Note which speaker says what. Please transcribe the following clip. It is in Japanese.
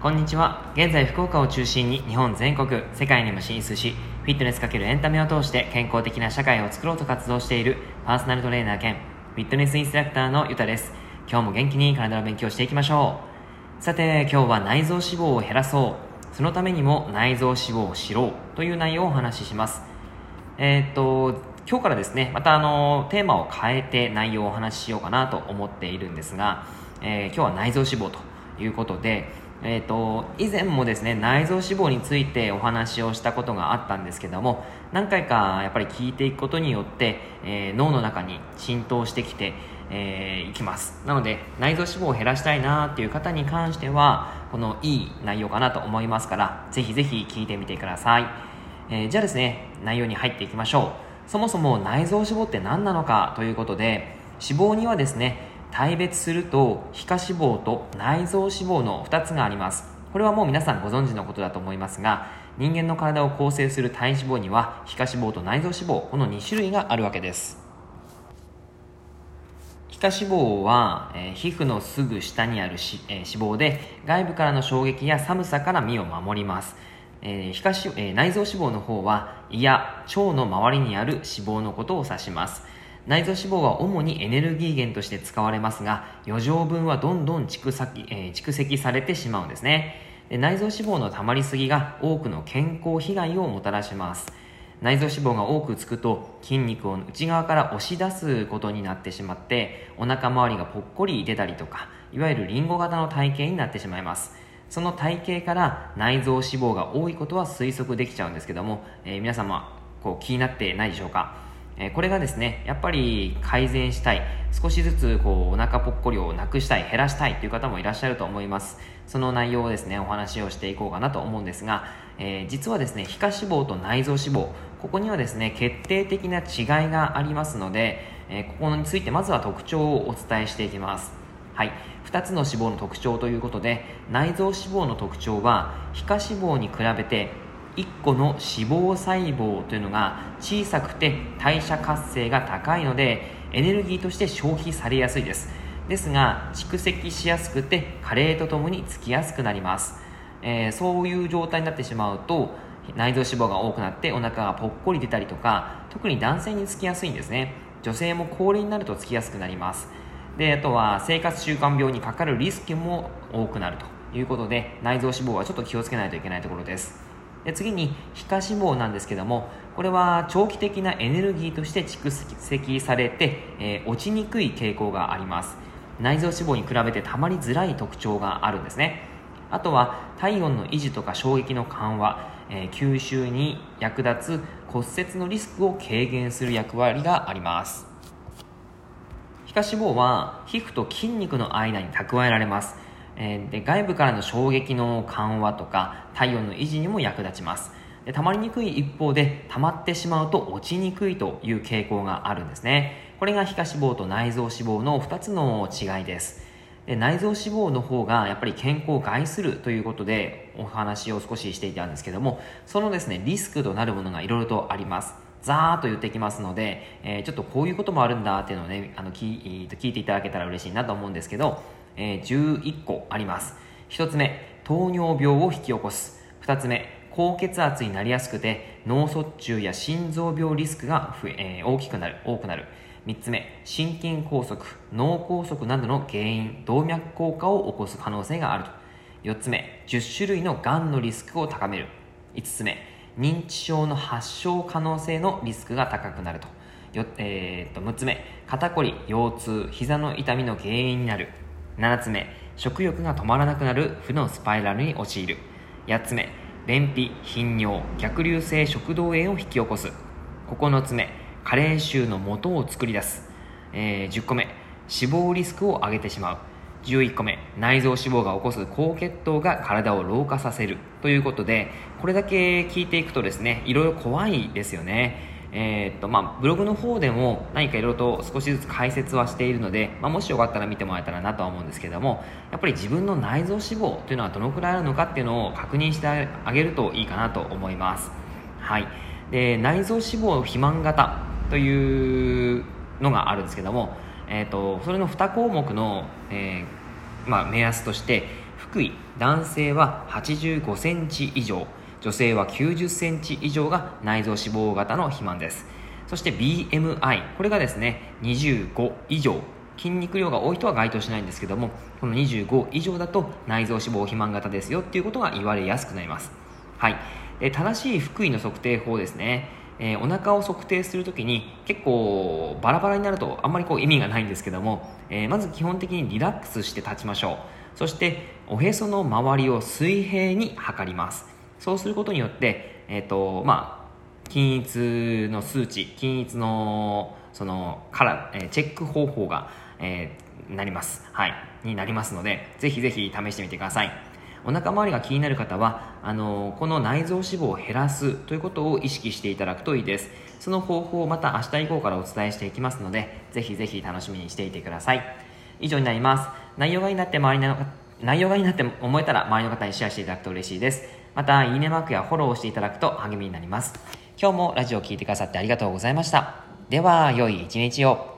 Speaker 1: こんにちは。現在福岡を中心に日本全国世界にも進出しフィットネス×エンタメを通して健康的な社会を作ろうと活動しているパーソナルトレーナー兼フィットネスインストラクターのゆたです。今日も元気に体の勉強していきましょう。さて今日は内臓脂肪を減らそう。そのためにも内臓脂肪を知ろうという内容をお話しします。えー、っと今日からですねまたあのテーマを変えて内容をお話ししようかなと思っているんですが、えー、今日は内臓脂肪ということでえーと、以前もですね内臓脂肪についてお話をしたことがあったんですけども何回かやっぱり聞いていくことによって、えー、脳の中に浸透してきて、えー、いきます。なので内臓脂肪を減らしたいなっていう方に関してはこのいい内容かなと思いますからぜひぜひ聞いてみてください、えー、じゃあですね内容に入っていきましょう。そもそも内臓脂肪って何なのかということで脂肪にはですね大別すると皮下脂肪と内臓脂肪の2つがあります。これはもう皆さんご存知のことだと思いますが人間の体を構成する体脂肪には皮下脂肪と内臓脂肪この2種類があるわけです。皮下脂肪は、えー、皮膚のすぐ下にある、えー、脂肪で外部からの衝撃や寒さから身を守ります、えー、皮下脂えー、内臓脂肪の方は胃や腸の周りにある脂肪のことを指します。内臓脂肪は主にエネルギー源として使われますが余剰分はどんどん蓄積,、えー、蓄積されてしまうんですね。で内臓脂肪の溜まりすぎが多くの健康被害をもたらします。内臓脂肪が多くつくと筋肉を内側から押し出すことになってしまってお腹周りがぽっこり出たりとかいわゆるリンゴ型の体型になってしまいます。その体型から内臓脂肪が多いことは推測できちゃうんですけども、えー、皆様こう気になってないでしょうか？えこれがですねやっぱり改善したい。少しずつこうお腹ぽっこりをなくしたい減らしたいという方もいらっしゃると思います。その内容をですねお話をしていこうかなと思うんですが、えー、実はですね皮下脂肪と内臓脂肪ここにはですね決定的な違いがありますので、えー、ここについてまずは特徴をお伝えしていきます。はい、2つの脂肪の特徴ということで内臓脂肪の特徴は皮下脂肪に比べて1個の脂肪細胞というのが小さくて代謝活性が高いのでエネルギーとして消費されやすいです。ですが蓄積しやすくて加齢とともにつきやすくなります、えー、そういう状態になってしまうと内臓脂肪が多くなってお腹がぽっこり出たりとか特に男性につきやすいんですね。女性も高齢になるとつきやすくなります。であとは生活習慣病にかかるリスクも多くなるということで内臓脂肪はちょっと気をつけないといけないところです。で次に皮下脂肪なんですけどもこれは長期的なエネルギーとして蓄積されて、えー、落ちにくい傾向があります。内臓脂肪に比べて溜まりづらい特徴があるんですね。あとは体温の維持とか衝撃の緩和、えー、吸収に役立つ骨折のリスクを軽減する役割があります。皮下脂肪は皮膚と筋肉の間に蓄えられます。えー、で外部からの衝撃の緩和とか体温の維持にも役立ちます。で溜まりにくい一方で溜まってしまうと落ちにくいという傾向があるんですね。これが皮下脂肪と内臓脂肪の2つの違いです。で内臓脂肪の方がやっぱり健康を害するということでお話を少ししていたんですけどもそのですねリスクとなるものがいろいろとあります。ざーっと言ってきますので、えー、ちょっとこういうこともあるんだっていうのをねあの聞聞いていただけたら嬉しいなと思うんですけどえー、11個あります。1つ目糖尿病を引き起こす。2つ目高血圧になりやすくて脳卒中や心臓病リスクが増ええー、大きくなる多くなる。3つ目心筋梗塞脳梗塞などの原因動脈硬化を起こす可能性があると。4つ目10種類のがんのリスクを高める。5つ目認知症の発症可能性のリスクが高くなると。よ、えー、と6つ目。肩こり腰痛膝の痛みの原因になる。7つ目。食欲が止まらなくなる。負のスパイラルに陥る。8つ目。便秘頻尿逆流性食道炎を引き起こす。9つ目。加齢臭の元を作り出す、えー、10個目。死亡リスクを上げてしまう。11個目内臓脂肪が起こす高血糖が体を老化させるということでこれだけ聞いていくとですねいろいろ怖いですよね。えー、っとまあ、ブログの方でも何かいろいろと少しずつ解説はしているので、まあ、もしよかったら見てもらえたらなとは思うんですけどもやっぱり自分の内臓脂肪というのはどのくらいあるのかっていうのを確認してあげるといいかなと思います、はい、で内臓脂肪肥満型というのがあるんですけども、えーと、それの2項目の、えー、まあ、目安として福井男性は8 5センチ以上女性は9 0センチ以上が内臓脂肪型の肥満です。そして BMI これがですね25以上。筋肉量が多い人は該当しないんですけどもこの25以上だと内臓脂肪肥満型ですよっていうことが言われやすくなります。はい。で正しい腹囲の測定法ですね。えー、お腹を測定するときに結構バラバラになるとあんまりこう意味がないんですけども、えー、まず基本的にリラックスして立ちましょう。そしておへその周りを水平に測ります。そうすることによって、えーとまあ、均一の数値均一のそのから、えー、チェック方法が、え、なります。はい。になりますのでぜひぜひ試してみてください。お腹周りが気になる方はあのこの内臓脂肪を減らすということを意識していただくといいです。その方法をまた明日以降からお伝えしていきますのでぜひぜひ楽しみにしていてください。以上になります。内容がいいなって周りの内容がいいなって思えたら周りの方にシェアしていただくと嬉しいです。またいいねマークやフォローをしていただくと励みになります。今日もラジオを聴いてくださってありがとうございました。では良い一日を。